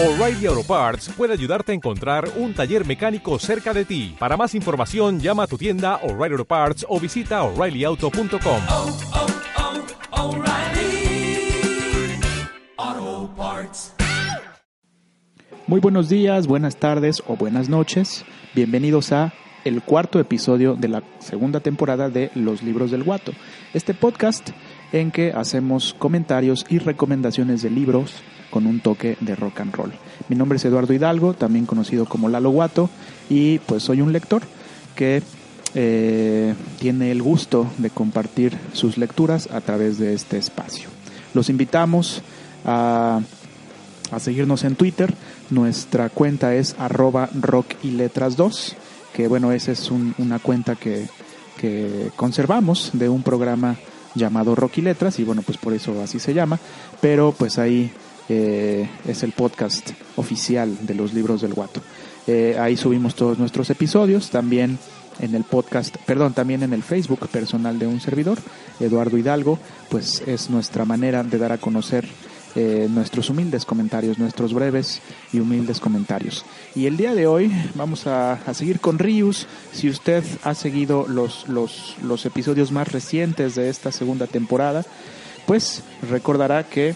O'Reilly Auto Parts puede ayudarte a encontrar un taller mecánico cerca de ti. Para más información, llama a tu tienda O'Reilly Auto Parts o visita oreillyauto.com. oh, oh, O'Reilly Auto Parts. Muy buenos días, buenas tardes o buenas noches. Bienvenidos a el cuarto episodio de la segunda temporada de Los Libros del Guato. Este podcast en que hacemos comentarios y recomendaciones de libros con un toque de rock and roll. Mi nombre es Eduardo Hidalgo, también conocido como Lalo Guato, y pues soy un lector que eh, tiene el gusto de compartir sus lecturas a través de este espacio. Los invitamos a, a seguirnos en Twitter. Nuestra cuenta es arroba rock y letras 2, que bueno, esa es un- una cuenta que, que conservamos de un programa llamado Rock y Letras, y bueno, pues por eso así se llama, pero pues ahí es el podcast oficial de los libros del guato. Eh, ahí subimos todos nuestros episodios, también en el podcast, perdón, también en el Facebook personal de un servidor, Eduardo Hidalgo, pues es nuestra manera de dar a conocer eh, nuestros humildes comentarios, nuestros breves y humildes comentarios. Y el día de hoy vamos a, a seguir con Rius. Si usted ha seguido los, los, los episodios más recientes de esta segunda temporada, pues recordará que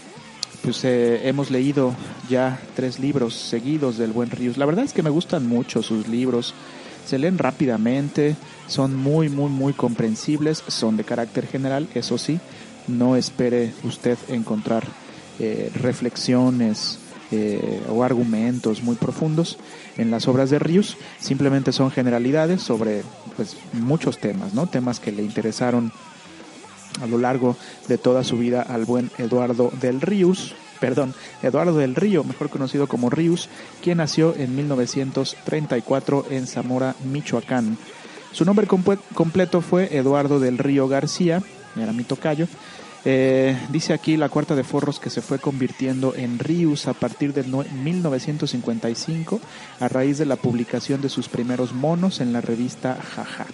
pues eh, hemos leído ya tres libros seguidos del buen Rius. La verdad es que me gustan mucho sus libros. Se leen rápidamente, son muy, muy, muy comprensibles, son de carácter general, eso sí, no espere usted encontrar eh, reflexiones eh, o argumentos muy profundos en las obras de Rius, simplemente son generalidades sobre pues, muchos temas, ¿no? temas que le interesaron a lo largo de toda su vida al buen Eduardo del Ríos, perdón, Eduardo del Río, mejor conocido como Ríos, quien nació en 1934 en Zamora, Michoacán. Su nombre completo fue Eduardo del Río García, era mi tocayo. Eh, dice aquí la cuarta de forros que se fue convirtiendo en Rius a partir de no- 1955 a raíz de la publicación de sus primeros monos en la revista Jaja.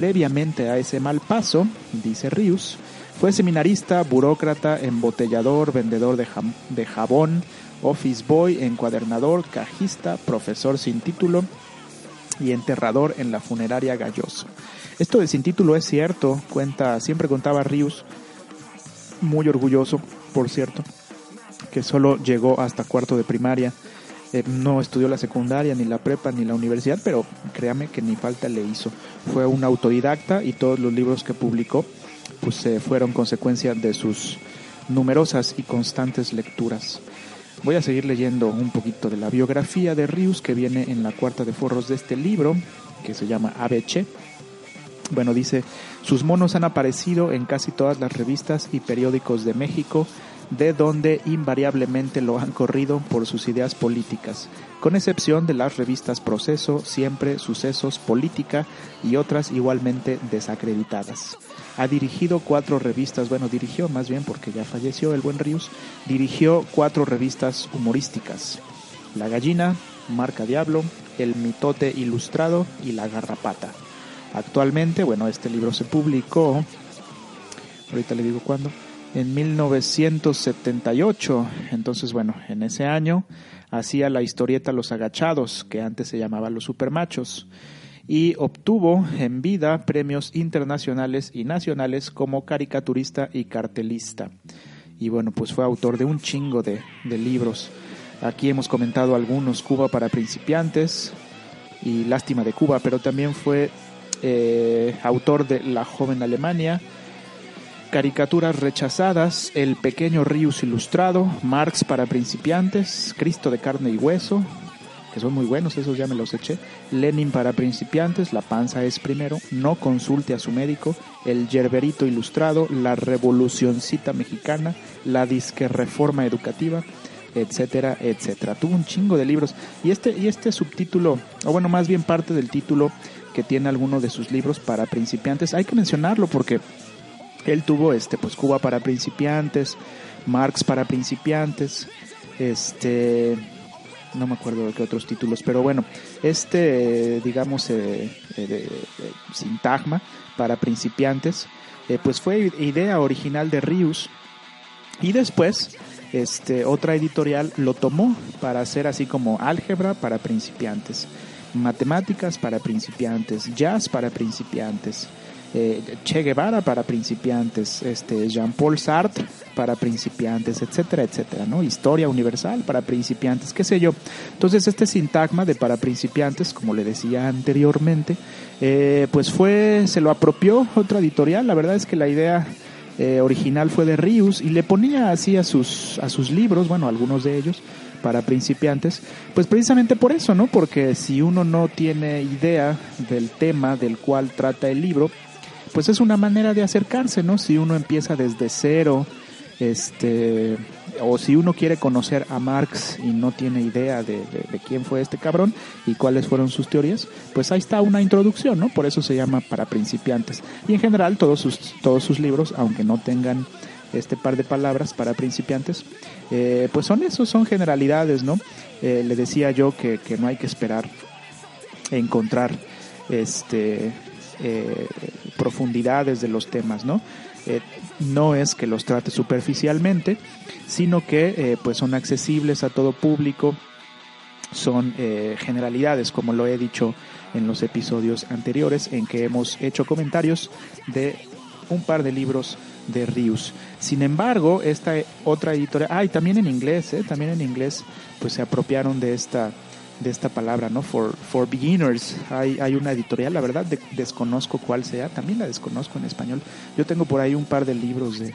Previamente a ese mal paso, dice Rius, fue seminarista, burócrata, embotellador, vendedor de, jabón, office boy, encuadernador, cajista, profesor sin título y enterrador en la funeraria Galloso. Esto de sin título es cierto, cuenta, siempre contaba Rius, muy orgulloso, por cierto, que solo llegó hasta cuarto de primaria. Eh, no estudió la secundaria, ni la prepa, ni la universidad, pero créame que ni falta le hizo. Fue un autodidacta y todos los libros que publicó pues eh, fueron consecuencia de sus numerosas y constantes lecturas. Voy a seguir leyendo un poquito de la biografía de Rius que viene en la cuarta de forros de este libro, que se llama ABC. Bueno, dice, sus monos han aparecido en casi todas las revistas y periódicos de México, de donde invariablemente lo han corrido por sus ideas políticas, con excepción de las revistas Proceso, Siempre, Sucesos, Política y otras igualmente desacreditadas. Ha dirigido cuatro revistas, bueno, dirigió más bien porque ya falleció el buen Ríos, dirigió cuatro revistas humorísticas. La Gallina, Marca Diablo, El Mitote Ilustrado y La Garrapata. Actualmente, bueno, este libro se publicó, ahorita le digo cuándo, en 1978. Entonces, bueno, en ese año hacía la historieta Los Agachados, que antes se llamaba Los Supermachos, y obtuvo en vida premios internacionales y nacionales como caricaturista y cartelista. Y bueno, pues fue autor de un chingo de, libros. Aquí hemos comentado algunos, Cuba para principiantes y Lástima de Cuba, pero también fue eh, autor de La joven Alemania, Caricaturas rechazadas, El pequeño Rius ilustrado, Marx para principiantes, Cristo de carne y hueso, que son muy buenos, esos ya me los eché, Lenin para principiantes, La panza es primero, No consulte a su médico, El yerberito ilustrado, La revolucioncita mexicana, La disque reforma educativa, etcétera, etcétera. Tuvo un chingo de libros y este y este subtítulo, o bueno, más bien parte del título que tiene alguno de sus libros para principiantes, hay que mencionarlo porque él tuvo este pues Cuba para principiantes, Marx para principiantes, este no me acuerdo de qué otros títulos, pero bueno, este eh, digamos eh, eh, de- de sintagma para principiantes, eh, pues fue idea original de Rius y después este, otra editorial lo tomó para hacer así como álgebra para principiantes, matemáticas para principiantes, jazz para principiantes, eh, Che Guevara para principiantes, este, Jean-Paul Sartre para principiantes, etcétera, etcétera, ¿no? Historia universal para principiantes, qué sé yo. Entonces este sintagma de para principiantes, como le decía anteriormente, eh, pues fue, se lo apropió otra editorial, la verdad es que la idea eh, original fue de Rius y le ponía así a sus, a sus libros, bueno, algunos de ellos, para principiantes, pues precisamente por eso, ¿no? Porque si uno no tiene idea del tema del cual trata el libro, pues es una manera de acercarse, ¿no? Si uno empieza desde cero, este, o si uno quiere conocer a Marx y no tiene idea de, quién fue este cabrón y cuáles fueron sus teorías, pues ahí está una introducción, ¿no? Por eso se llama para principiantes. Y en general todos sus, todos sus libros, aunque no tengan este par de palabras para principiantes, eh, pues son esos, son generalidades, ¿no? Eh, le decía yo que, que no hay que esperar encontrar este eh, profundidades de los temas, ¿no? Eh, no es que los trate superficialmente, sino que eh, pues son accesibles a todo público, son generalidades, como lo he dicho en los episodios anteriores, en que hemos hecho comentarios de un par de libros de Rius. Sin embargo, esta otra editorial, ah, y también en inglés, también en inglés, pues se apropiaron de esta de esta palabra, ¿no? For, for beginners. Hay, hay una editorial, la verdad desconozco cuál sea, también la desconozco en español. Yo tengo por ahí un par de libros de,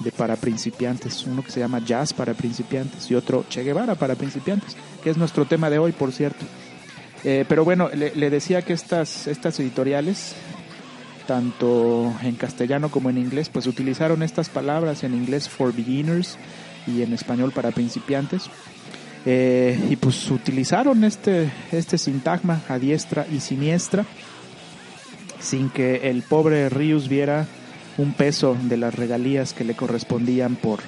de para principiantes, uno que se llama Jazz para principiantes y otro Che Guevara para principiantes, que es nuestro tema de hoy, por cierto. Eh, pero bueno, le, le, decía que estas, estas editoriales, tanto en castellano como en inglés, pues utilizaron estas palabras en inglés for beginners y en español para principiantes eh, y pues utilizaron este, este sintagma a diestra y siniestra sin que el pobre Rius viera un peso de las regalías que le correspondían por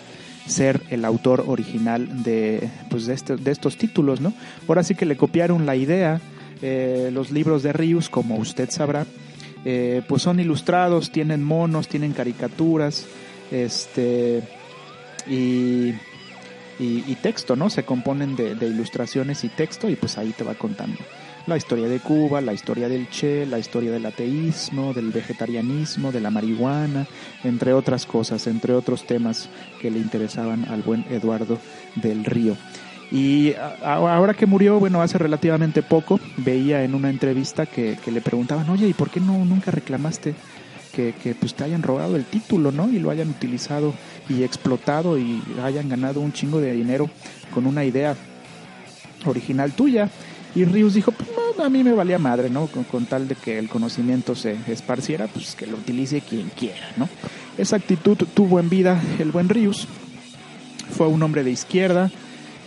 ser el autor original de, pues de, este, de estos títulos, ¿no? Ahora sí que le copiaron la idea, eh, los libros de Rius, como usted sabrá, eh, pues son ilustrados, tienen monos, tienen caricaturas, este, y y, texto, ¿no? Se componen de, ilustraciones y texto y pues ahí te va contando la historia de Cuba, la historia del Che, la historia del ateísmo, del vegetarianismo, de la marihuana, entre otras cosas, entre otros temas que le interesaban al buen Eduardo del Río. Y ahora que murió, bueno, hace relativamente poco, veía en una entrevista que, que le preguntaban, oye, ¿y por qué no nunca reclamaste que, pues te hayan robado el título, ¿no? Y lo hayan utilizado y explotado y hayan ganado un chingo de dinero con una idea original tuya. Y Rius dijo, pues a mí me valía madre, ¿no? Con, tal de que el conocimiento se esparciera, pues que lo utilice quien quiera, ¿no? Esa actitud tuvo en vida el buen Rius. Fue un hombre de izquierda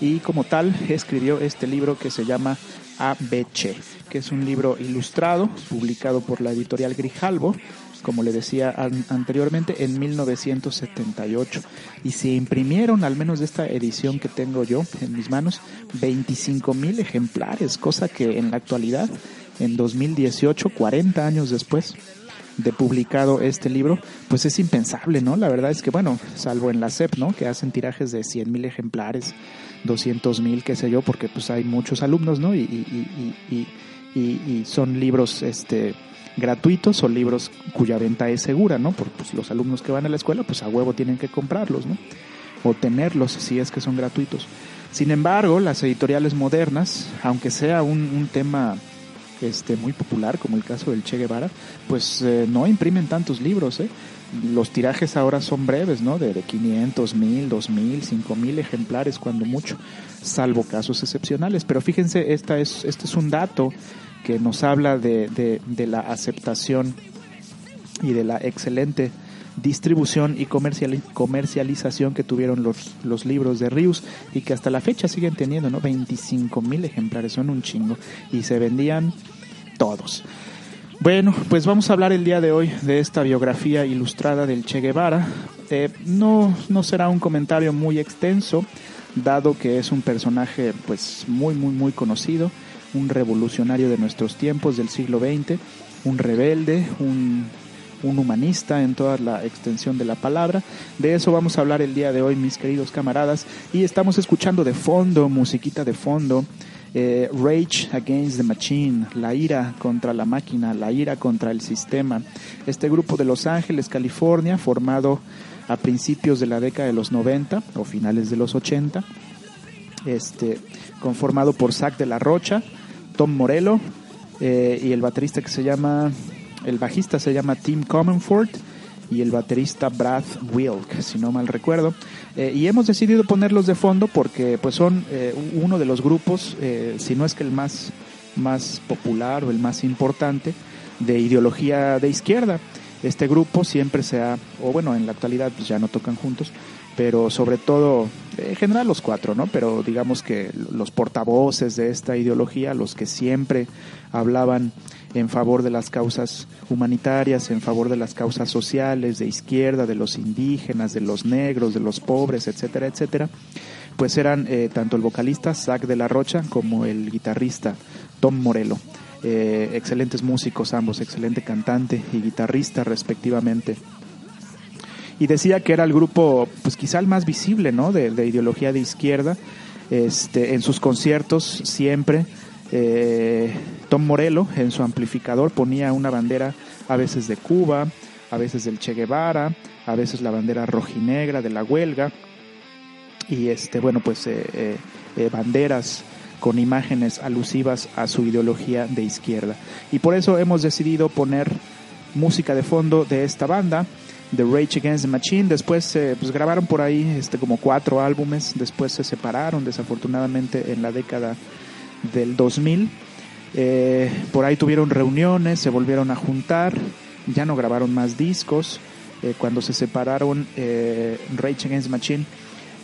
y como tal escribió este libro que se llama ABC, que es un libro ilustrado publicado por la editorial Grijalbo como le decía anteriormente, en 1978. Y se imprimieron, al menos de esta edición que tengo yo en mis manos, 25 mil ejemplares, cosa que en la actualidad, en 2018, 40 años después de publicado este libro, pues es impensable, ¿no? La verdad es que, bueno, salvo en la SEP, ¿no? Que hacen tirajes de 100 mil ejemplares, 200 mil, qué sé yo, porque pues hay muchos alumnos, ¿no? Y, y, y, y son libros, este, gratuitos o libros cuya venta es segura, ¿no? Por pues, los alumnos que van a la escuela, pues a huevo tienen que comprarlos, ¿no? O tenerlos si es que son gratuitos. Sin embargo, las editoriales modernas, aunque sea un, tema este, muy popular, como el caso del Che Guevara, pues eh, no imprimen tantos libros, ¿eh? Los tirajes ahora son breves, ¿no? De, de 500, 1000, 2000, 5000 ejemplares, cuando mucho, salvo casos excepcionales. Pero fíjense, esta es, este es un dato que nos habla de, de, la aceptación y de la excelente distribución y comercialización que tuvieron los, los libros de Rius y que hasta la fecha siguen teniendo, ¿no? 25 mil ejemplares, son un chingo, y se vendían todos. Bueno, pues vamos a hablar el día de hoy de esta biografía ilustrada del Che Guevara. Eh, no, no será un comentario muy extenso, dado que es un personaje pues muy, muy, muy conocido un revolucionario de nuestros tiempos del siglo XX, un rebelde, un, un humanista en toda la extensión de la palabra. De eso vamos a hablar el día de hoy, mis queridos camaradas. Y estamos escuchando de fondo, musiquita de fondo, eh, Rage Against the Machine, la ira contra la máquina, la ira contra el sistema. Este grupo de Los Ángeles, California, formado a principios de la década de los 90 o finales de los 80, este, conformado por Zach de la Rocha, Tom Morello eh, y el baterista que se llama, el bajista se llama Tim Comonfort y el baterista Brad Wilk, si no mal recuerdo. Eh, y hemos decidido ponerlos de fondo porque pues son eh, uno de los grupos, si no es que el más, más popular o el más importante, de ideología de izquierda. Este grupo siempre se ha, o bueno, en la actualidad pues ya no tocan juntos, pero sobre todo, en general los cuatro, ¿no? Pero digamos que los portavoces de esta ideología, los que siempre hablaban en favor de las causas humanitarias, en favor de las causas sociales, de izquierda, de los indígenas, de los negros, de los pobres, etcétera, etcétera, pues eran eh, tanto el vocalista Zach de la Rocha como el guitarrista Tom Morello. Eh, excelentes músicos ambos, excelente cantante y guitarrista respectivamente. Y decía que era el grupo, pues quizá el más visible, ¿no? De, ideología de izquierda. Este, en sus conciertos siempre eh, Tom Morello en su amplificador ponía una bandera a veces de Cuba, a veces del Che Guevara, a veces la bandera rojinegra de la huelga y este bueno pues eh, banderas con imágenes alusivas a su ideología de izquierda. Y por eso hemos decidido poner música de fondo de esta banda, The Rage Against the Machine. Después eh, pues grabaron por ahí este, como cuatro álbumes, después se separaron desafortunadamente en la década del 2000. Eh, por ahí tuvieron reuniones, se volvieron a juntar, ya no grabaron más discos. Eh, cuando se separaron Rage Against the Machine,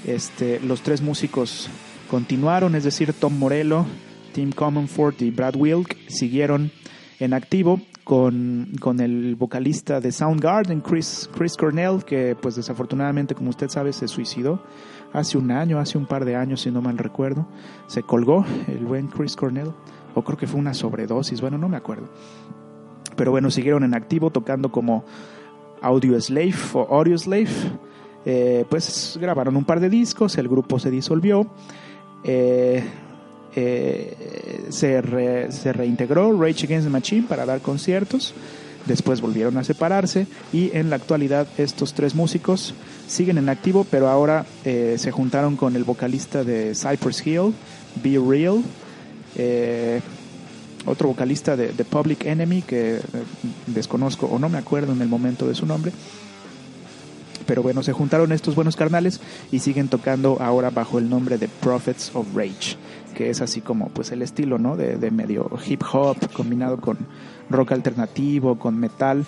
este, los tres músicos continuaron, es decir, Tom Morello, Tim Comonfort y Brad Wilk siguieron en activo con, con, el vocalista de Soundgarden, Chris, Chris Cornell, que pues desafortunadamente, como usted sabe, se suicidó hace un año, hace un par de años, si no mal recuerdo. Se colgó el buen Chris Cornell, o creo que fue una sobredosis, bueno, no me acuerdo. Pero bueno, siguieron en activo tocando como Audio Slave o Audio Slave. Eh, pues grabaron un par de discos, el grupo se disolvió eh, eh, se, reintegró Rage Against the Machine para dar conciertos. Después volvieron a separarse y en la actualidad estos tres músicos siguen en activo, pero ahora eh, se juntaron con el vocalista de Cypress Hill, Be Real, otro vocalista de, de, Public Enemy que desconozco o no me acuerdo en el momento de su nombre, pero bueno, se juntaron estos buenos carnales y siguen tocando ahora bajo el nombre de Prophets of Rage, que es así como pues el estilo, ¿no? De, medio hip hop combinado con rock alternativo, con metal.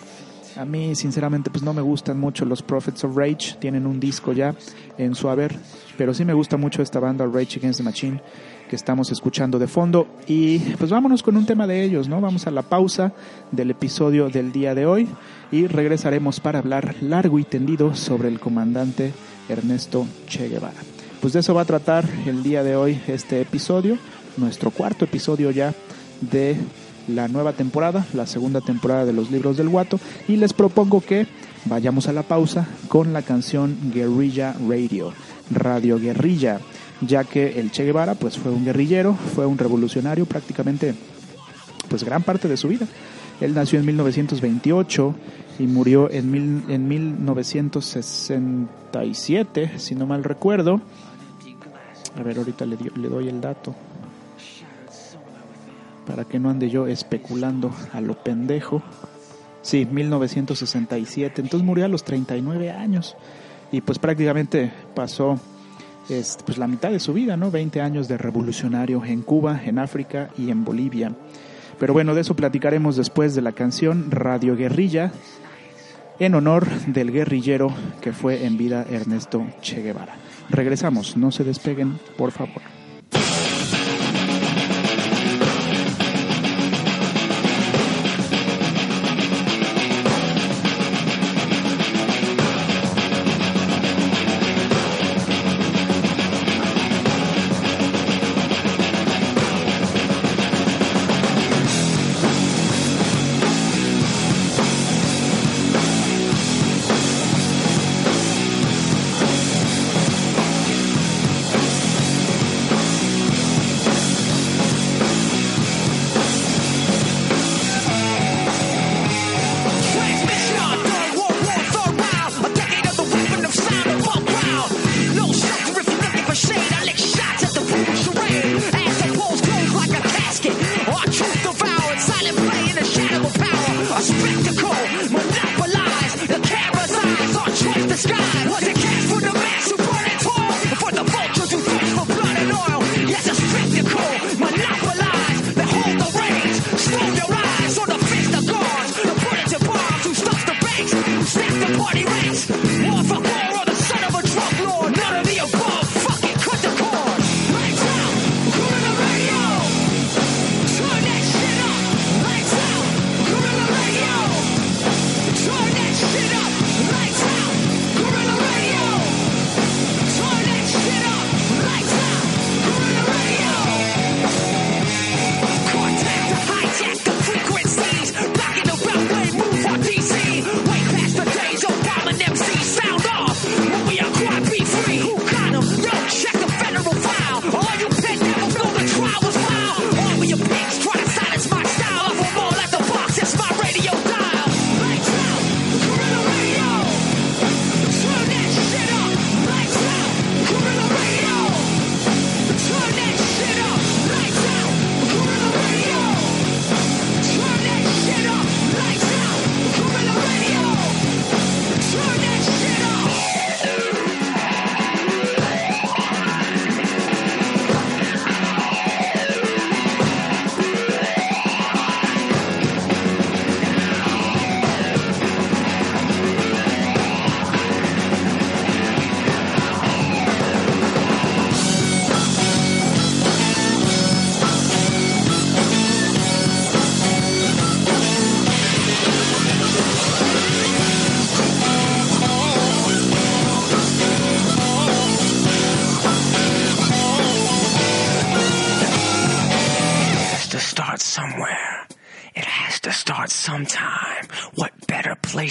A mí, sinceramente, pues no me gustan mucho los Prophets of Rage. Tienen un disco ya en su haber. Pero sí me gusta mucho esta banda Rage Against the Machine que estamos escuchando de fondo. Y pues vámonos con un tema de ellos, ¿no? Vamos a la pausa del episodio del día de hoy y regresaremos para hablar largo y tendido sobre el comandante Ernesto Che Guevara. Pues de eso va a tratar el día de hoy este episodio, nuestro cuarto episodio ya de la nueva temporada, la segunda temporada de los libros del Guato, y les propongo que vayamos a la pausa con la canción Guerrilla Radio, Radio Guerrilla, ya que el Che Guevara pues fue un guerrillero, fue un revolucionario prácticamente pues gran parte de su vida. Él nació en 1928 y murió en, mil, en 1967, si no mal recuerdo. A ver, ahorita le, le doy el dato para que no ande yo especulando a lo pendejo. Sí, 1967. Entonces murió a los 39 años y pues prácticamente pasó este, pues la mitad de su vida, ¿no? 20 años de revolucionario en Cuba, en África y en Bolivia. Pero bueno, de eso platicaremos después de la canción Radio Guerrilla en honor del guerrillero que fue en vida Ernesto Che Guevara. Regresamos, no se despeguen, por favor.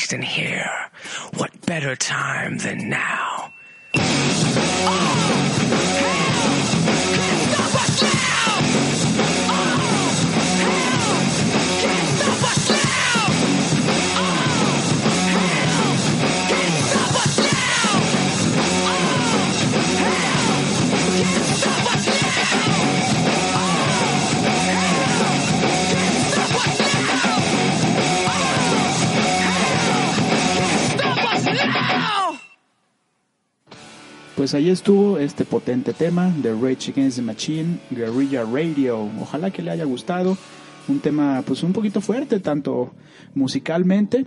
Place than here? What better time than now? Pues ahí estuvo este potente tema de Rage Against the Machine, Guerrilla Radio. Ojalá que le haya gustado. Un tema pues un poquito fuerte, tanto musicalmente,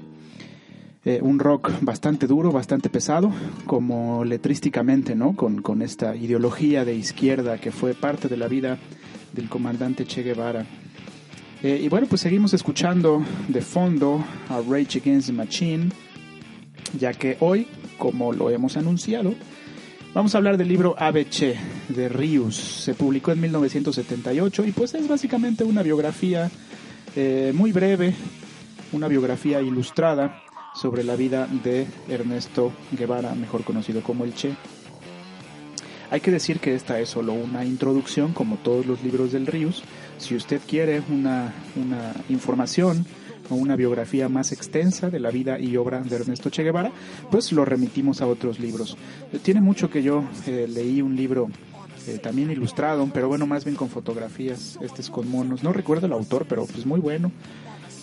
eh, un rock bastante duro, bastante pesado, como letrísticamente, ¿no? Con, con esta ideología de izquierda que fue parte de la vida del comandante Che Guevara. Eh, y bueno, pues seguimos escuchando de fondo a Rage Against the Machine, ya que hoy, como lo hemos anunciado, Vamos a hablar del libro ABC de Rius. Se publicó en 1978 y pues es básicamente una biografía eh, muy breve, una biografía ilustrada sobre la vida de Ernesto Guevara, mejor conocido como el Che. Hay que decir que esta es solo una introducción, como todos los libros del Rius. Si usted quiere una, una información o una biografía más extensa de la vida y obra de Ernesto Che Guevara, pues lo remitimos a otros libros. Tiene mucho que yo eh, leí un libro eh, también ilustrado, pero bueno, más bien con fotografías, este es con monos. No recuerdo el autor, pero pues muy bueno.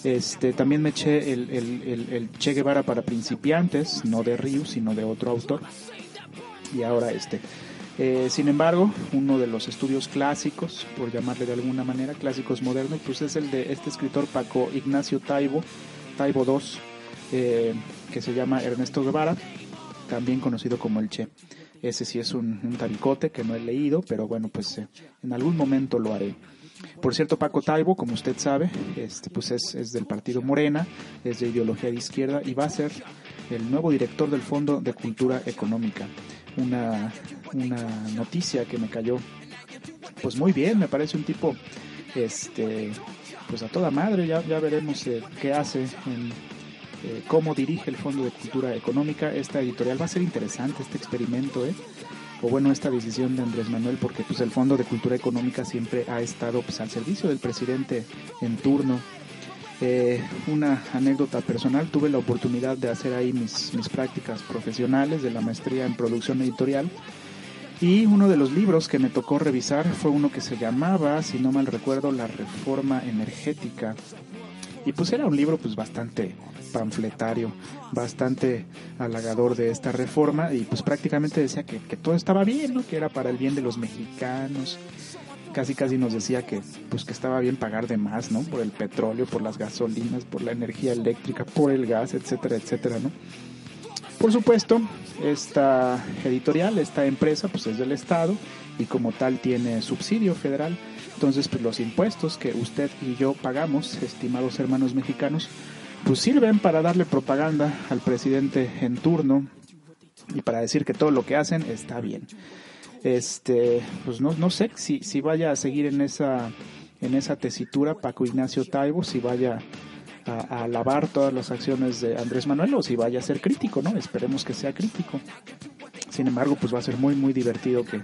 Este, también me eché el, el, el, el Che Guevara para principiantes, no de Río, sino de otro autor. Y ahora este. Eh, sin embargo, uno de los estudios clásicos, por llamarle de alguna manera, clásicos modernos, pues es el de este escritor Paco Ignacio Taibo, Taibo II, eh, que se llama Ernesto Guevara, también conocido como el Che. Ese sí es un, un tabicote que no he leído, pero bueno, pues eh, en algún momento lo haré. Por cierto, Paco Taibo, como usted sabe, este, pues es, es del partido Morena, es de ideología de izquierda y va a ser el nuevo director del Fondo de Cultura Económica una, una noticia que me cayó pues muy bien, me parece un tipo este pues a toda madre, ya, ya veremos eh, qué hace en eh, cómo dirige el Fondo de Cultura Económica. Esta editorial va a ser interesante, este experimento, ¿eh? o bueno, esta decisión de Andrés Manuel, porque pues el Fondo de Cultura Económica siempre ha estado pues, al servicio del presidente en turno. Eh, una anécdota personal, tuve la oportunidad de hacer ahí mis, mis prácticas profesionales de la maestría en producción editorial y uno de los libros que me tocó revisar fue uno que se llamaba, si no mal recuerdo, La Reforma Energética. Y pues era un libro pues bastante panfletario, bastante halagador de esta reforma y pues prácticamente decía que, que todo estaba bien, ¿no? que era para el bien de los mexicanos. Casi casi nos decía que pues que estaba bien pagar de más, ¿no? Por el petróleo, por las gasolinas, por la energía eléctrica, por el gas, etcétera, etcétera, ¿no? Por supuesto, esta editorial, esta empresa, pues es del Estado y como tal tiene subsidio federal. Entonces, pues los impuestos que usted y yo pagamos, estimados hermanos mexicanos, pues sirven para darle propaganda al presidente en turno y para decir que todo lo que hacen está bien. Este, pues no, no sé si, si vaya a seguir en esa, en esa tesitura Paco Ignacio Taibo, si vaya a, a alabar todas las acciones de Andrés Manuel o si vaya a ser crítico, ¿no? Esperemos que sea crítico. Sin embargo, pues va a ser muy, muy divertido que,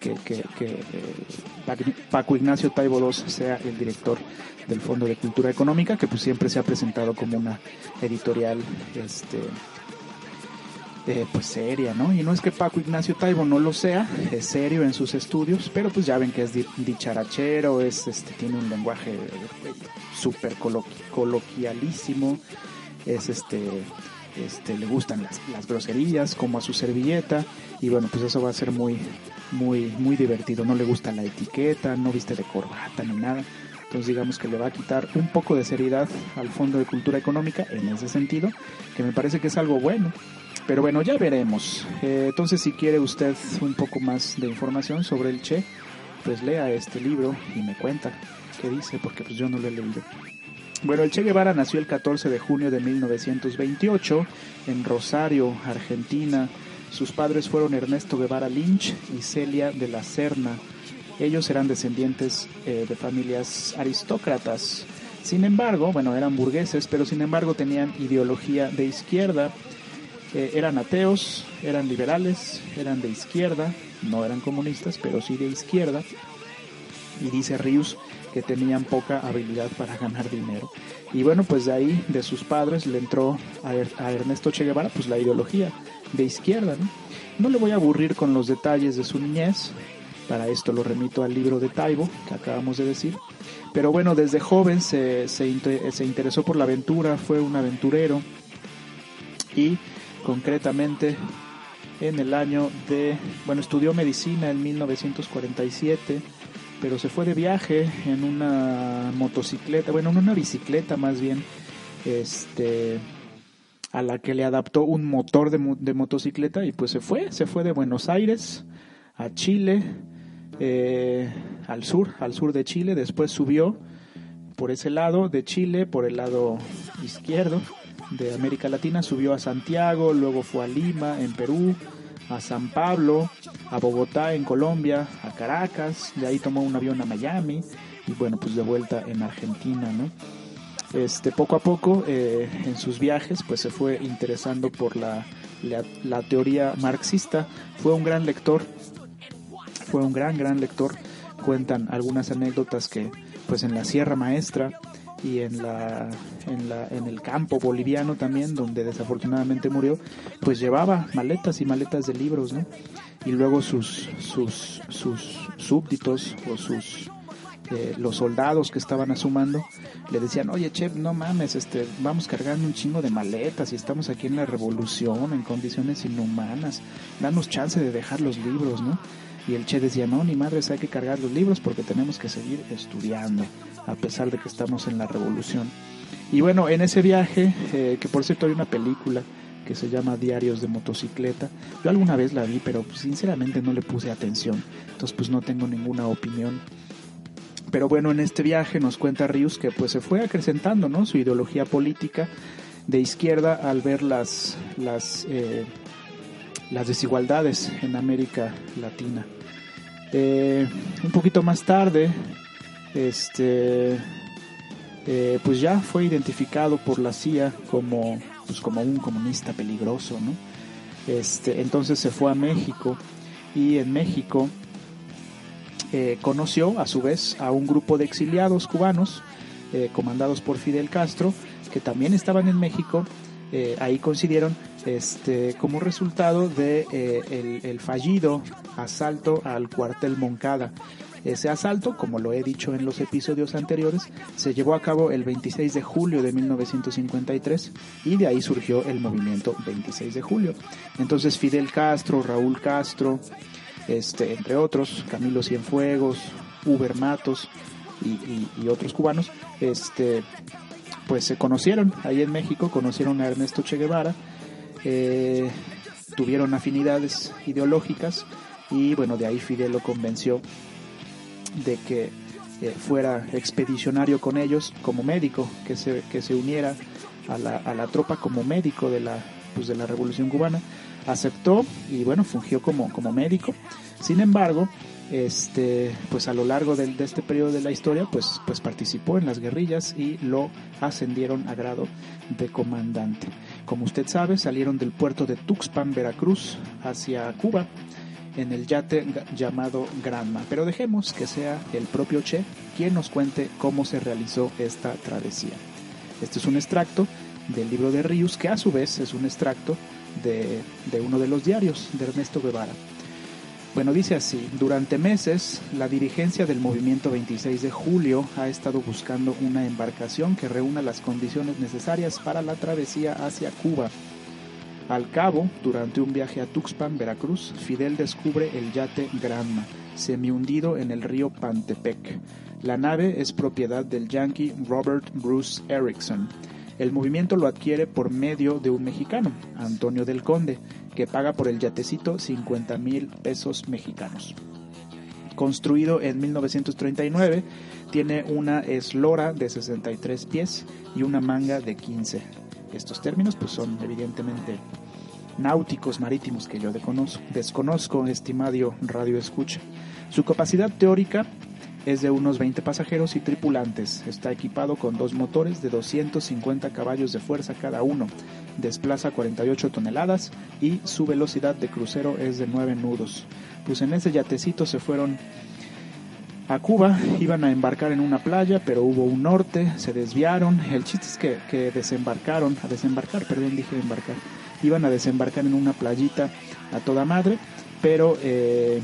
que, que, eh, Paco Ignacio Taibo II sea el director del Fondo de Cultura Económica, que pues siempre se ha presentado como una editorial este eh, pues seria, ¿no? Y no es que Paco Ignacio Taibo no lo sea, es serio en sus estudios, pero pues ya ven que es di- dicharachero, es, este, tiene un lenguaje eh, súper coloqui- coloquialísimo, es este, este, le gustan las, las groserías, como a su servilleta, y bueno, pues eso va a ser muy, muy, muy divertido, no le gusta la etiqueta, no viste de corbata ni nada. Entonces digamos que le va a quitar un poco de seriedad al Fondo de Cultura Económica en ese sentido, que me parece que es algo bueno. Pero bueno, ya veremos. Eh, entonces, si quiere usted un poco más de información sobre el Che, pues lea este libro y me cuenta qué dice, porque pues yo no lo he leído. Bueno, el Che Guevara nació el 14 de junio de 1928 en Rosario, Argentina. Sus padres fueron Ernesto Guevara Lynch y Celia de la Serna. Ellos eran descendientes eh, de familias aristócratas. Sin embargo, bueno, eran burgueses, pero sin embargo tenían ideología de izquierda. Eh, eran ateos, eran liberales, eran de izquierda, no eran comunistas, pero sí de izquierda. Y dice Rius que tenían poca habilidad para ganar dinero. Y bueno, pues de ahí, de sus padres, le entró a, Er- a Ernesto Che Guevara, pues la ideología de izquierda, ¿no? No le voy a aburrir con los detalles de su niñez, para esto lo remito al libro de Taibo, que acabamos de decir. Pero bueno, desde joven se, se, inte- se interesó por la aventura, fue un aventurero y concretamente en el año de, bueno, estudió medicina en 1947, pero se fue de viaje en una motocicleta, bueno, en una bicicleta más bien, este, a la que le adaptó un motor de, mo- de motocicleta y pues se fue, se fue de Buenos Aires a Chile, eh, al sur, al sur de Chile, después subió por ese lado de Chile, por el lado izquierdo de América Latina, subió a Santiago, luego fue a Lima, en Perú, a San Pablo, a Bogotá, en Colombia, a Caracas, de ahí tomó un avión a Miami y bueno, pues de vuelta en Argentina, ¿no? Este, poco a poco eh, en sus viajes pues se fue interesando por la, la, la teoría marxista, fue un gran lector, fue un gran, gran lector. Cuentan algunas anécdotas que, pues en la Sierra Maestra y en la, en la, en el campo boliviano también, donde desafortunadamente murió, pues llevaba maletas y maletas de libros, ¿no? Y luego sus, sus, sus súbditos o sus eh, los soldados que estaban a su mando le decían, oye chef, no mames, este, vamos cargando un chingo de maletas y estamos aquí en la revolución, en condiciones inhumanas, danos chance de dejar los libros, ¿no? Y el Che decía, no, ni madres, hay que cargar los libros porque tenemos que seguir estudiando, a pesar de que estamos en la revolución. Y bueno, en ese viaje, eh, que por cierto hay una película que se llama Diarios de Motocicleta, yo alguna vez la vi, pero sinceramente no le puse atención, entonces pues no tengo ninguna opinión. Pero bueno, en este viaje nos cuenta Rius que pues se fue acrecentando, ¿no? Su ideología política de izquierda al ver las, las, eh, las desigualdades en América Latina. Eh, un poquito más tarde, este, eh, pues ya fue identificado por la CIA como, pues como un comunista peligroso, ¿no? Este, entonces se fue a México y en México eh, conoció a su vez a un grupo de exiliados cubanos eh, comandados por Fidel Castro que también estaban en México. Ahí coincidieron este, como resultado de el fallido asalto al cuartel Moncada. Ese asalto, como lo he dicho en los episodios anteriores, se llevó a cabo el 26 de julio de 1953 y de ahí surgió el movimiento 26 de julio. Entonces Fidel Castro, Raúl Castro, este, entre otros, Camilo Cienfuegos, Uber Matos y, otros cubanos, este, pues se conocieron ahí en México, conocieron a Ernesto Che Guevara, eh, tuvieron afinidades ideológicas y bueno, de ahí Fidel lo convenció de que eh, fuera expedicionario con ellos como médico, que se, que se uniera a la, a la tropa como médico de la, pues de la Revolución Cubana. Aceptó y bueno, fungió como, como médico. Sin embargo, este, pues a lo largo del- de, este periodo de la historia, pues, pues participó en las guerrillas y lo ascendieron a grado de comandante. Como usted sabe, salieron del puerto de Tuxpan, Veracruz, hacia Cuba en el yate llamado Granma. Pero dejemos que sea el propio Che quien nos cuente cómo se realizó esta travesía. Este es un extracto del libro de Rius, que a su vez es un extracto de, de uno de los diarios de Ernesto Guevara. Bueno, dice así, durante meses la dirigencia del movimiento 26 de julio ha estado buscando una embarcación que reúna las condiciones necesarias para la travesía hacia Cuba. Al cabo, durante un viaje a Tuxpan, Veracruz, Fidel descubre el yate Granma, semihundido en el río Pantepec. La nave es propiedad del yankee Robert Bruce Erickson. El movimiento lo adquiere por medio de un mexicano, Antonio del Conde, que paga por el yatecito 50 mil pesos mexicanos. Construido en 1939, tiene una eslora de 63 pies y una manga de 15. Estos términos pues son evidentemente náuticos marítimos que yo desconozco, estimado radio escucha. Su capacidad teórica es de unos 20 pasajeros y tripulantes. Está equipado con dos motores de 250 caballos de fuerza cada uno. Desplaza 48 toneladas y su velocidad de crucero es de 9 nudos. Pues en ese yatecito se fueron a Cuba, iban a embarcar en una playa, pero hubo un norte, se desviaron. El chiste es que, que desembarcaron, a desembarcar, perdón, dije embarcar. Iban a desembarcar en una playita a toda madre, pero eh,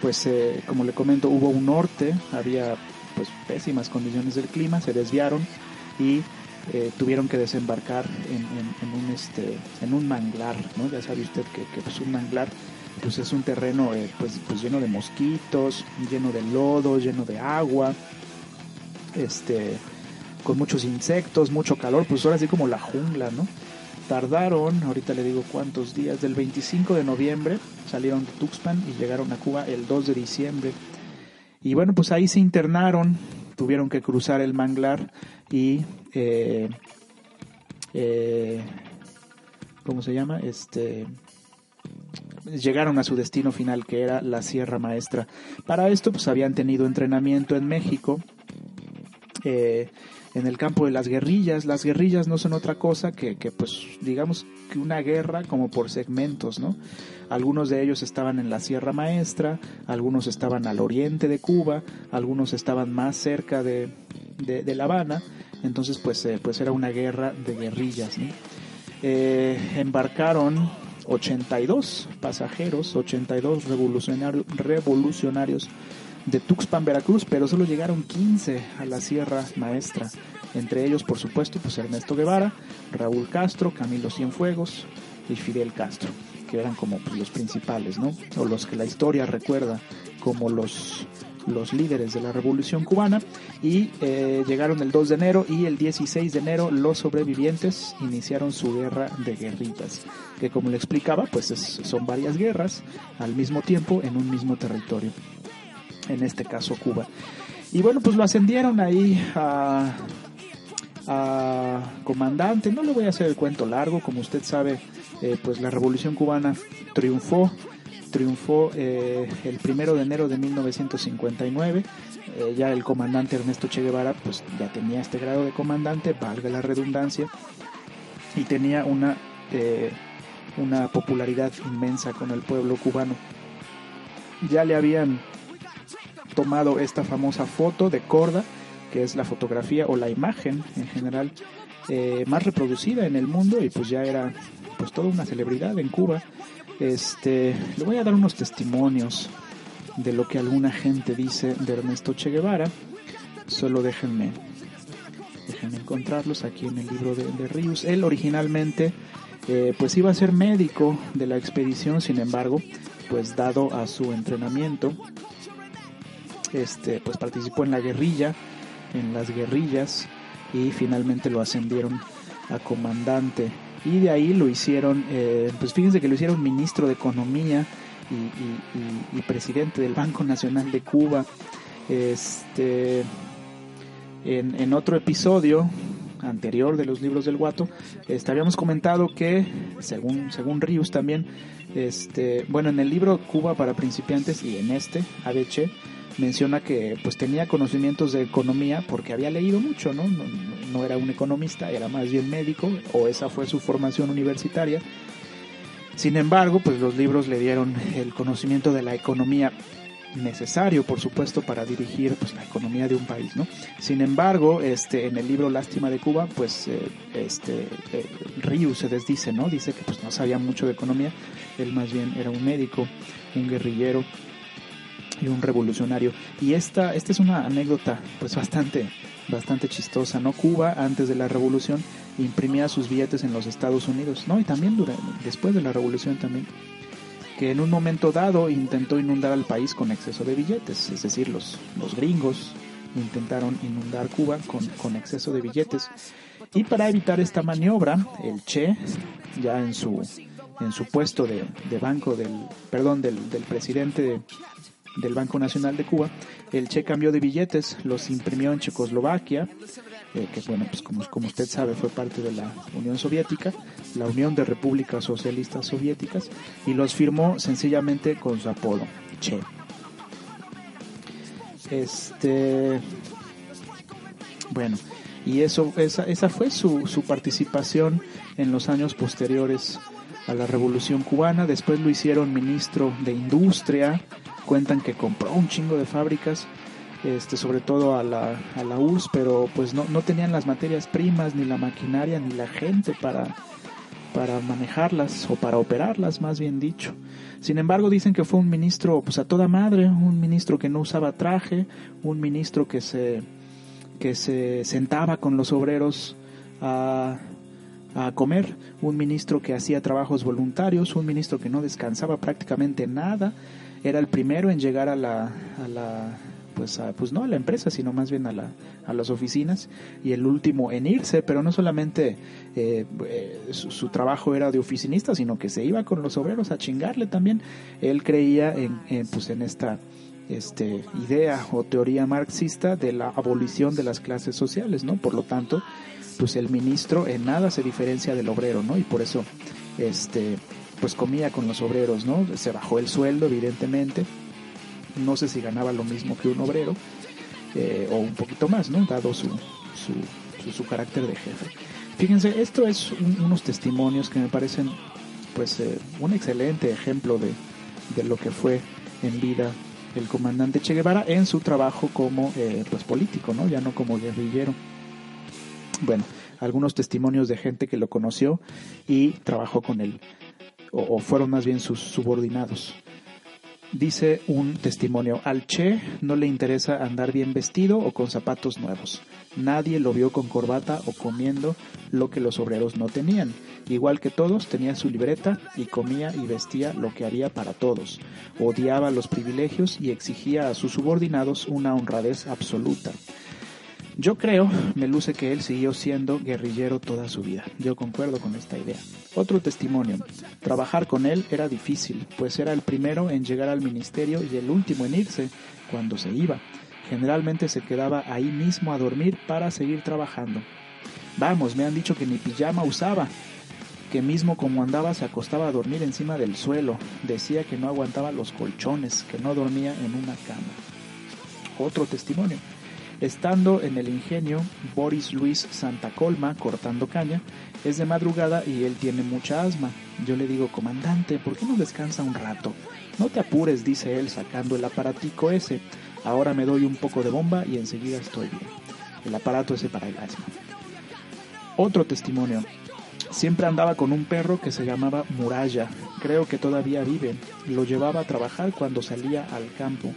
pues eh, como le comento, hubo un norte, había pues pésimas condiciones del clima, se desviaron y eh, tuvieron que desembarcar en, en- un este en un manglar, ¿no? Ya sabe usted que, que pues un manglar pues es un terreno eh, pues, pues lleno de mosquitos, lleno de lodo, lleno de agua, este con muchos insectos, mucho calor, pues ahora sí como la jungla, ¿no? Tardaron, ahorita le digo cuántos días, del 25 de noviembre salieron de Tuxpan y llegaron a Cuba el 2 de diciembre. Y bueno, pues ahí se internaron, tuvieron que cruzar el manglar y eh, eh, ¿cómo se llama? Este llegaron a su destino final que era la Sierra Maestra. Para esto pues habían tenido entrenamiento en México eh, en el campo de las guerrillas. Las guerrillas no son otra cosa que, que, pues digamos que una guerra como por segmentos, ¿no? Algunos de ellos estaban en la Sierra Maestra, algunos estaban al oriente de Cuba, algunos estaban más cerca de, de, La Habana, entonces pues, eh, pues era una guerra de guerrillas. Eh, embarcaron 82 pasajeros, 82 revolucionarios, de Tuxpan, Veracruz, pero solo llegaron 15 a la Sierra Maestra. Entre ellos, por supuesto, pues Ernesto Guevara, Raúl Castro, Camilo Cienfuegos y Fidel Castro, que eran como pues, los principales, ¿no? O los que la historia recuerda como los, los líderes de la Revolución Cubana. Y eh, llegaron el 2 de enero y el 16 de enero los sobrevivientes iniciaron su guerra de guerrillas, que como le explicaba, pues es- son varias guerras al mismo tiempo en un mismo territorio en este caso Cuba. Y bueno, pues lo ascendieron ahí a, a comandante. No le voy a hacer el cuento largo, como usted sabe, eh, pues la revolución cubana triunfó. Triunfó eh, el primero de enero de 1959. Eh, ya el comandante Ernesto Che Guevara, pues ya tenía este grado de comandante, valga la redundancia, y tenía una, eh, una popularidad inmensa con el pueblo cubano. Ya le habían tomado esta famosa foto de Corda, que es la fotografía o la imagen en general eh, más reproducida en el mundo y pues ya era pues toda una celebridad en Cuba. Este, le voy a dar unos testimonios de lo que alguna gente dice de Ernesto Che Guevara. Solo déjenme, déjenme encontrarlos aquí en el libro de, de Ríos. Él originalmente eh, pues iba a ser médico de la expedición, sin embargo, pues dado a su entrenamiento, este, pues participó en la guerrilla, en las guerrillas y finalmente lo ascendieron a comandante y de ahí lo hicieron, eh, pues fíjense que lo hicieron ministro de Economía y, presidente del Banco Nacional de Cuba. Este, en, en otro episodio anterior de los libros del Guato, este, habíamos comentado que, según, según Rius también, este, bueno, en el libro Cuba para principiantes y en este, ABC, menciona que pues tenía conocimientos de economía porque había leído mucho, ¿no? No, no- era un economista, era más bien médico, o esa fue su formación universitaria. Sin embargo, pues los libros le dieron el conocimiento de la economía necesario, por supuesto, para dirigir pues, la economía de un país, ¿no? Sin embargo, este, en el libro Lástima de Cuba, pues, eh, este, eh, Ryu se desdice, ¿no? Dice que pues no sabía mucho de economía, él más bien era un médico, un guerrillero y un revolucionario. Y esta, esta es una anécdota, pues, bastante, bastante chistosa, ¿no? Cuba, antes de la revolución, imprimía sus billetes en los Estados Unidos, ¿no? Y también durante, después de la revolución también que en un momento dado intentó inundar al país con exceso de billetes, es decir, los, los gringos intentaron inundar Cuba con, con exceso de billetes. Y para evitar esta maniobra, el Che, ya en su, en su puesto de, de banco del, perdón, del, del presidente de- del Banco Nacional de Cuba, el Che cambió de billetes, los imprimió en Checoslovaquia, eh, que bueno, pues como, como usted sabe fue parte de la Unión Soviética, la Unión de Repúblicas Socialistas Soviéticas, y los firmó sencillamente con su apodo, Che. Este, bueno, y eso, esa, esa fue su, su participación en los años posteriores a la Revolución Cubana. Después lo hicieron ministro de Industria. Cuentan que compró un chingo de fábricas, este, sobre todo a la, a la URSS, pero pues no, no tenían las materias primas, ni la maquinaria, ni la gente para, para manejarlas o para operarlas, más bien dicho. Sin embargo, dicen que fue un ministro pues a toda madre, un ministro que no usaba traje, un ministro que se que se sentaba con los obreros a, a comer, un ministro que hacía trabajos voluntarios, un ministro que no descansaba prácticamente nada, era el primero en llegar a la, a la pues, a- pues no a la empresa, sino más bien a, la, a las oficinas, y el último en irse, pero no solamente eh, eh, su, trabajo era de oficinista, sino que se iba con los obreros a chingarle también. Él creía en, en, pues, en esta este, idea o teoría marxista de la abolición de las clases sociales, ¿no? Por lo tanto, pues el ministro en nada se diferencia del obrero, ¿no? Y por eso, este, pues comía con los obreros, ¿no? Se bajó el sueldo, evidentemente. No sé si ganaba lo mismo que un obrero, eh, o un poquito más, ¿no? Dado su, su, su, carácter de jefe. Fíjense, esto es un- unos testimonios que me parecen, pues, eh, un excelente ejemplo de, de lo que fue en vida el comandante Che Guevara en su trabajo como eh, pues político, ¿no? Ya no como guerrillero. Bueno, algunos testimonios de gente que lo conoció y trabajó con él, o, fueron más bien sus subordinados. Dice un testimonio, al Che no le interesa andar bien vestido o con zapatos nuevos. Nadie lo vio con corbata o comiendo lo que los obreros no tenían. Igual que todos, tenía su libreta y comía y vestía lo que haría para todos. Odiaba los privilegios y exigía a sus subordinados una honradez absoluta. Yo creo, me luce que él siguió siendo guerrillero toda su vida. Yo concuerdo con esta idea. Otro testimonio. Trabajar con él era difícil, pues era el primero en llegar al ministerio y el último en irse cuando se iba. Generalmente se quedaba ahí mismo a dormir para seguir trabajando. Vamos, me han dicho que ni pijama usaba, que mismo como andaba se acostaba a dormir encima del suelo. Decía que no aguantaba los colchones, que no dormía en una cama. Otro testimonio. Estando en el ingenio, Boris Luis Santa Colma cortando caña, es de madrugada y él tiene mucha asma. Yo le digo, comandante, ¿por qué no descansa un rato? No te apures, dice él sacando el aparatico ese. Ahora me doy un poco de bomba y enseguida estoy bien. El aparato ese para el asma. Otro testimonio. Siempre andaba con un perro que se llamaba Muralla. Creo que todavía vive. Lo llevaba a trabajar cuando salía al campo.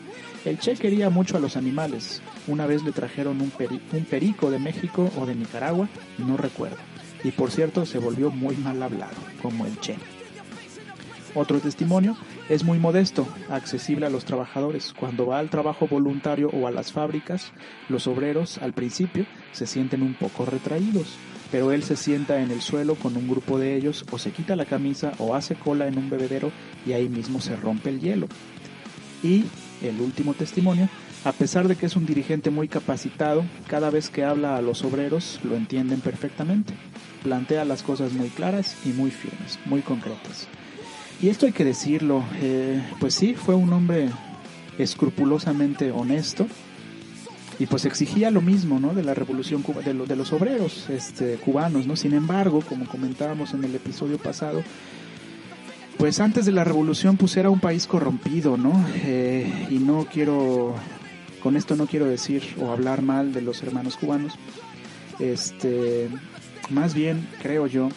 El Che quería mucho a los animales. Una vez le trajeron un, peri- un perico de México o de Nicaragua, no recuerdo. Y por cierto, se volvió muy mal hablado, como el Che. Otro testimonio es muy modesto, accesible a los trabajadores. Cuando va al trabajo voluntario o a las fábricas, los obreros al principio se sienten un poco retraídos, pero él se sienta en el suelo con un grupo de ellos o se quita la camisa o hace cola en un bebedero y ahí mismo se rompe el hielo. Y el último testimonio, a pesar de que es un dirigente muy capacitado, cada vez que habla a los obreros lo entienden perfectamente. Plantea las cosas muy claras y muy firmes, muy concretas. Y esto hay que decirlo, eh, pues sí, fue un hombre escrupulosamente honesto y pues exigía lo mismo, ¿no? De la revolución cuba- de, lo- de los obreros este, cubanos, ¿no? Sin embargo, como comentábamos en el episodio pasado, pues antes de la revolución pues era un país corrompido, ¿no? Eh, y no quiero, con esto no quiero decir o hablar mal de los hermanos cubanos, este, más bien creo yo,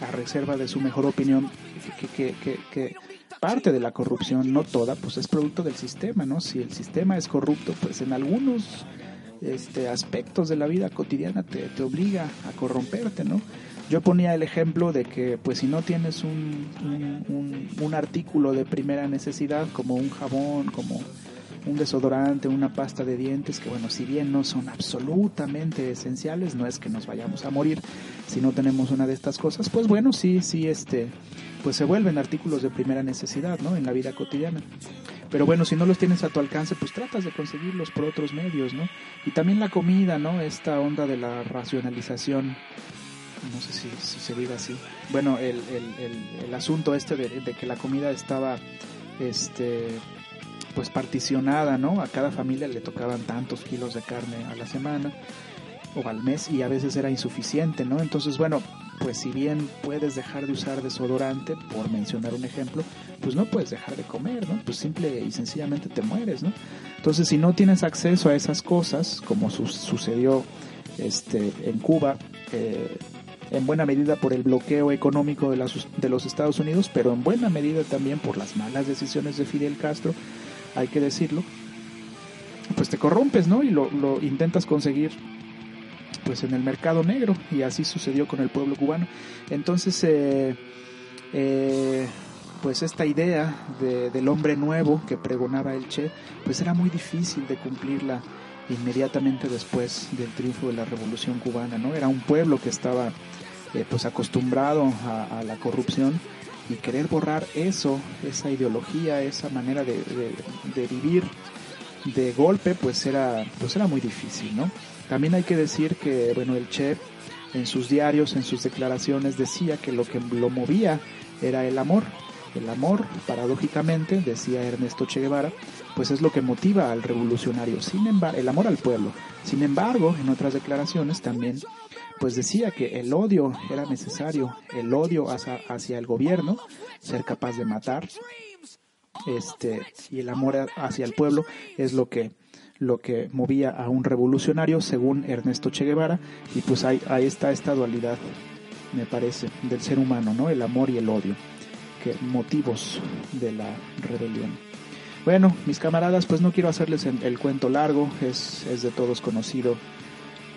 a reserva de su mejor opinión, que, que, parte de la corrupción, no toda, pues es producto del sistema, ¿no? Si el sistema es corrupto, pues en algunos este, aspectos de la vida cotidiana te obliga a corromperte, ¿no? Yo ponía el ejemplo de que, pues si no tienes un, un, artículo de primera necesidad, como un jabón, como un desodorante, una pasta de dientes, que bueno, si bien no son absolutamente esenciales, no es que nos vayamos a morir si no tenemos una de estas cosas, pues bueno, sí, sí, este, pues se vuelven artículos de primera necesidad, ¿no? En la vida cotidiana. Pero bueno, si no los tienes a tu alcance, pues tratas de conseguirlos por otros medios, ¿no? Y también la comida, ¿no? Esta onda de la racionalización, no sé si, se diga así. Bueno, el, el, el, el asunto este de, de que la comida estaba, este, pues particionada, ¿no? A cada familia le tocaban tantos kilos de carne a la semana o al mes y a veces era insuficiente, ¿no? Entonces, bueno, pues si bien puedes dejar de usar desodorante, por mencionar un ejemplo, pues no puedes dejar de comer, ¿no? Pues simple y sencillamente te mueres, ¿no? Entonces, si no tienes acceso a esas cosas, como su- sucedió este, en Cuba, eh, en buena medida por el bloqueo económico de, las- de los Estados Unidos, pero en buena medida también por las malas decisiones de Fidel Castro, hay que decirlo, pues te corrompes, ¿no? Y lo, lo intentas conseguir pues en el mercado negro y así sucedió con el pueblo cubano. Entonces, eh, eh, pues esta idea de- del hombre nuevo que pregonaba el Che, pues era muy difícil de cumplirla inmediatamente después del triunfo de la Revolución Cubana, ¿no? Era un pueblo que estaba eh, pues acostumbrado a, la corrupción y querer borrar eso, esa ideología, esa manera de, de- de vivir de golpe, pues era, pues era muy difícil, ¿no? También hay que decir que, bueno, el Che en sus diarios, en sus declaraciones decía que lo que lo movía era el amor. El amor, paradójicamente, decía Ernesto Che Guevara, pues es lo que motiva al revolucionario, sin embargo, el amor al pueblo. Sin embargo, en otras declaraciones también, pues decía que el odio era necesario, el odio hacia, el gobierno, ser capaz de matar, este, y el amor hacia el pueblo es lo que lo que movía a un revolucionario según Ernesto Che Guevara y pues ahí, ahí está esta dualidad me parece del ser humano no el amor y el odio que motivos de la rebelión. Bueno mis camaradas pues no quiero hacerles el, cuento largo es, es de todos conocido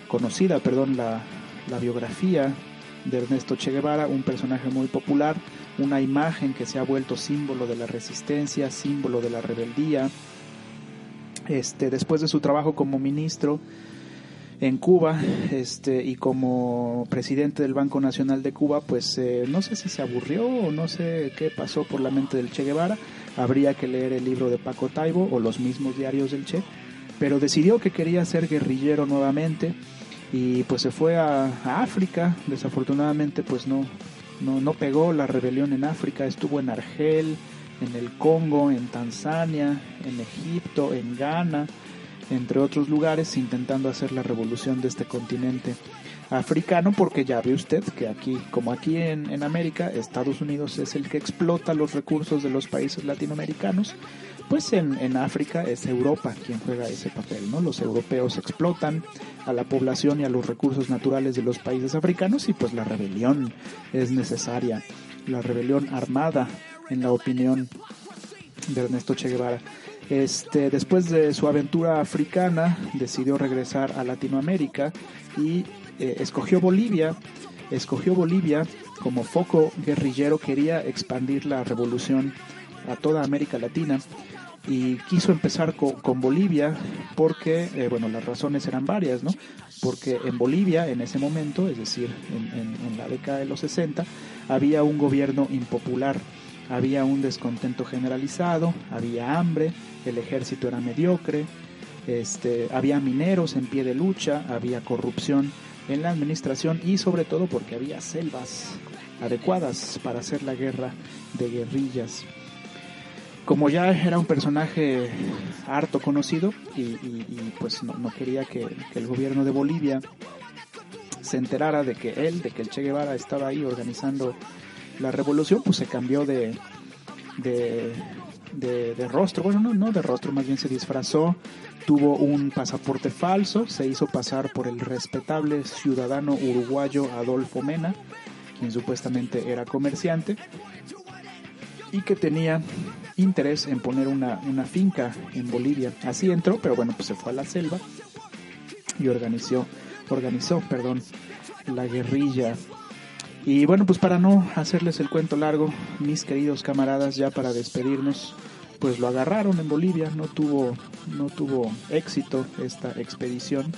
conocida perdón la, la biografía de Ernesto Che Guevara un personaje muy popular una imagen que se ha vuelto símbolo de la resistencia símbolo de la rebeldía. Este, después de su trabajo como ministro en Cuba este, y como presidente del Banco Nacional de Cuba, pues eh, no sé si se aburrió o no sé qué pasó por la mente del Che Guevara. Habría que leer el libro de Paco Taibo o los mismos diarios del Che, pero decidió que quería ser guerrillero nuevamente y pues se fue a, a África. Desafortunadamente, pues no, no, no pegó la rebelión en África, estuvo en Argel, en el Congo, en Tanzania, en Egipto, en Ghana, entre otros lugares, intentando hacer la revolución de este continente africano, porque ya ve usted que aquí, como aquí en, en América, Estados Unidos es el que explota los recursos de los países latinoamericanos, pues en, en África es Europa quien juega ese papel, ¿no? Los europeos explotan a la población y a los recursos naturales de los países africanos y pues la rebelión es necesaria, la rebelión armada en la opinión de Ernesto Che Guevara. Este, después de su aventura africana, decidió regresar a Latinoamérica y eh, escogió Bolivia. Escogió Bolivia como foco guerrillero, quería expandir la revolución a toda América Latina y quiso empezar con, Bolivia porque, eh, bueno, las razones eran varias, ¿no? Porque en Bolivia, en ese momento, es decir, en, en, en la década de los 60, había un gobierno impopular había un descontento generalizado, había hambre, el ejército era mediocre, este, había mineros en pie de lucha, había corrupción en la administración y sobre todo porque había selvas adecuadas para hacer la guerra de guerrillas. Como ya era un personaje harto conocido y, pues no, quería que, que el gobierno de Bolivia se enterara de que él, de que el Che Guevara estaba ahí organizando la revolución, pues se cambió de, de, de, rostro, bueno, no, no de rostro, más bien se disfrazó, tuvo un pasaporte falso, se hizo pasar por el respetable ciudadano uruguayo Adolfo Mena, quien supuestamente era comerciante, y que tenía interés en poner una, una finca en Bolivia. Así entró, pero bueno, pues se fue a la selva y organizó, organizó, perdón, la guerrilla y bueno, pues para no hacerles el cuento largo, mis queridos camaradas, ya para despedirnos, pues lo agarraron en Bolivia, no tuvo, no tuvo éxito esta expedición.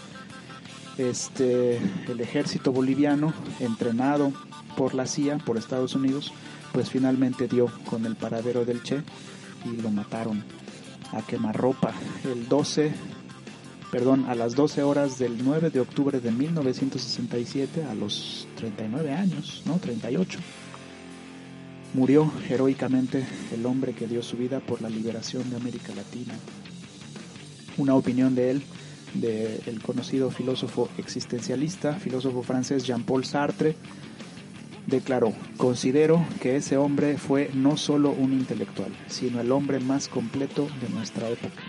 Este, el ejército boliviano, entrenado por la CIA, por Estados Unidos, pues finalmente dio con el paradero del Che y lo mataron a quemarropa el 12 perdón, a las 12 horas del 9 de octubre de 1967, a los 39 años, ¿no? 38. murió heroicamente el hombre que dio su vida por la liberación de América Latina. Una opinión de él, del conocido filósofo existencialista, filósofo francés Jean-Paul Sartre, declaró, considero que ese hombre fue no solo un intelectual, sino el hombre más completo de nuestra época.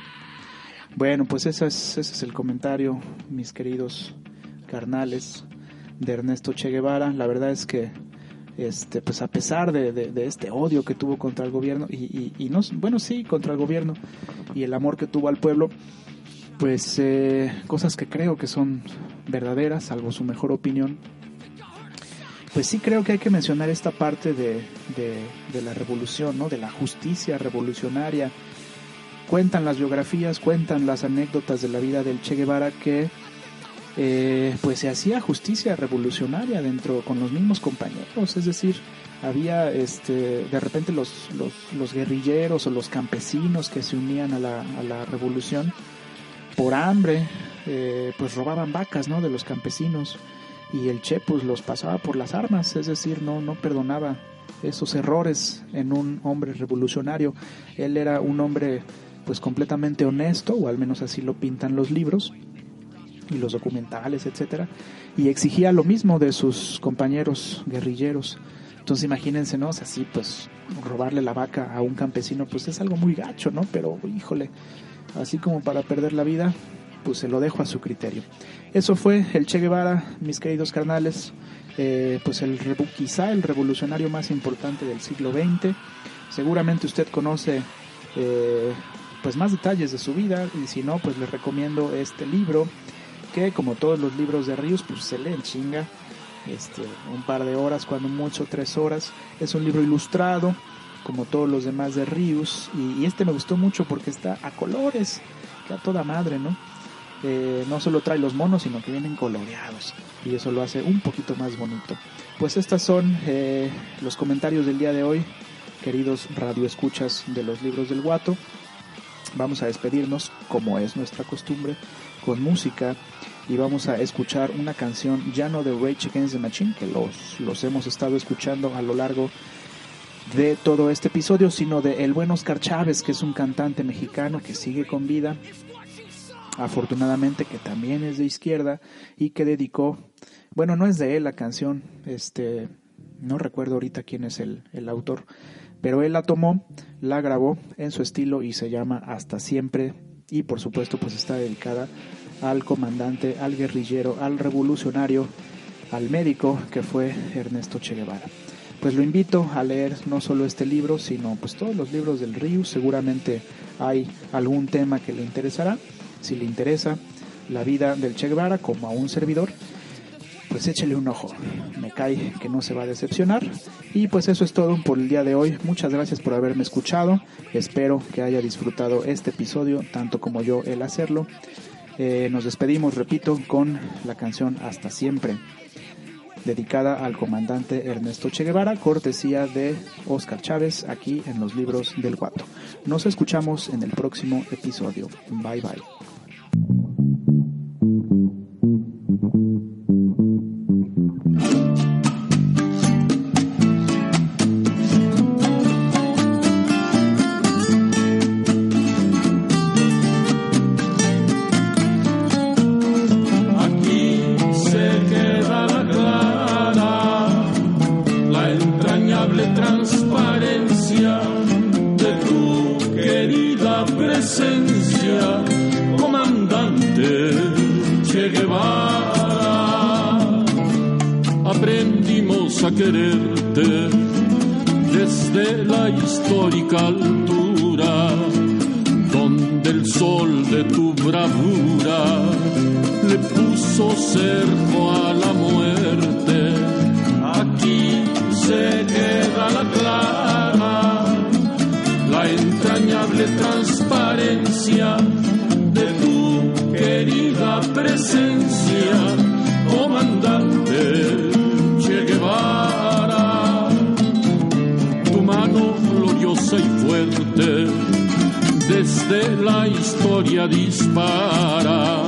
Bueno, pues ese es, ese es el comentario, mis queridos carnales, de Ernesto Che Guevara. La verdad es que, este, pues a pesar de, este odio que tuvo contra el gobierno, y, no, bueno, sí, contra el gobierno, y el amor que tuvo al pueblo, pues eh, cosas que creo que son verdaderas, salvo su mejor opinión, pues sí creo que hay que mencionar esta parte de- de la revolución, ¿no? de la justicia revolucionaria. Cuentan las biografías, cuentan las anécdotas de la vida del Che Guevara que eh, pues se hacía justicia revolucionaria dentro con los mismos compañeros, es decir, había este de repente los, los, guerrilleros o los campesinos que se unían a la, a la revolución por hambre, eh, pues robaban vacas ¿no? de los campesinos y el Che pues los pasaba por las armas, es decir, no, no perdonaba esos errores en un hombre revolucionario. Él era un hombre pues completamente honesto, o al menos así lo pintan los libros y los documentales, etcétera, y exigía lo mismo de sus compañeros guerrilleros. Entonces imagínense, ¿no? O sea, así pues robarle la vaca a un campesino pues es algo muy gacho, ¿no? Pero híjole, así como para perder la vida, pues se lo dejo a su criterio. Eso fue el Che Guevara, mis queridos carnales, eh, pues el quizá el revolucionario más importante del siglo XX. Seguramente usted conoce eh, pues más detalles de su vida y si no, pues les recomiendo este libro que como todos los libros de Ríos, pues se lee en chinga, este, un par de horas, cuando mucho tres horas. Es un libro ilustrado, como todos los demás de Ríos, y, y este me gustó mucho porque está a colores, que a toda madre, ¿no? Eh, no solo trae los monos, sino que vienen coloreados, y eso lo hace un poquito más bonito. Pues estas son eh, los comentarios del día de hoy, queridos radioescuchas de los libros del guato. Vamos a despedirnos, como es nuestra costumbre, con música y vamos a escuchar una canción ya no de Rage Against the Machine, que los, los hemos estado escuchando a lo largo de todo este episodio, sino de el buen Oscar Chávez, que es un cantante mexicano que sigue con vida, afortunadamente que también es de izquierda y que dedicó, bueno, no es de él la canción, este, no recuerdo ahorita quién es el, el autor, pero él la tomó, la grabó en su estilo y se llama Hasta siempre y por supuesto pues está dedicada al comandante, al guerrillero, al revolucionario, al médico que fue Ernesto Che Guevara. Pues lo invito a leer no solo este libro, sino pues todos los libros del Río. Seguramente hay algún tema que le interesará. Si le interesa la vida del Che Guevara como a un servidor, pues échele un ojo. Me cae que no se va a decepcionar. Y pues eso es todo por el día de hoy. Muchas gracias por haberme escuchado. Espero que haya disfrutado este episodio tanto como yo el hacerlo. Eh, nos despedimos, repito, con la canción Hasta siempre, dedicada al comandante Ernesto Che Guevara, cortesía de Oscar Chávez, aquí en los libros del Guato. Nos escuchamos en el próximo episodio. Bye bye. Altura donde el sol de tu bravura le puso cerco a la muerte. Aquí se queda la clara, la entrañable transparencia de tu querida presencia, comandante y fuerte, desde la historia dispara,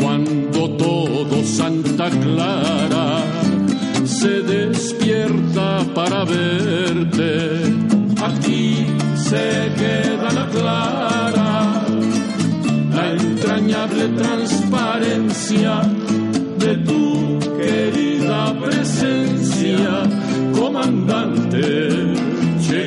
cuando todo Santa Clara se despierta para verte, aquí se queda la clara, la entrañable transparencia de tu querida presencia, comandante Che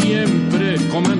siempre comen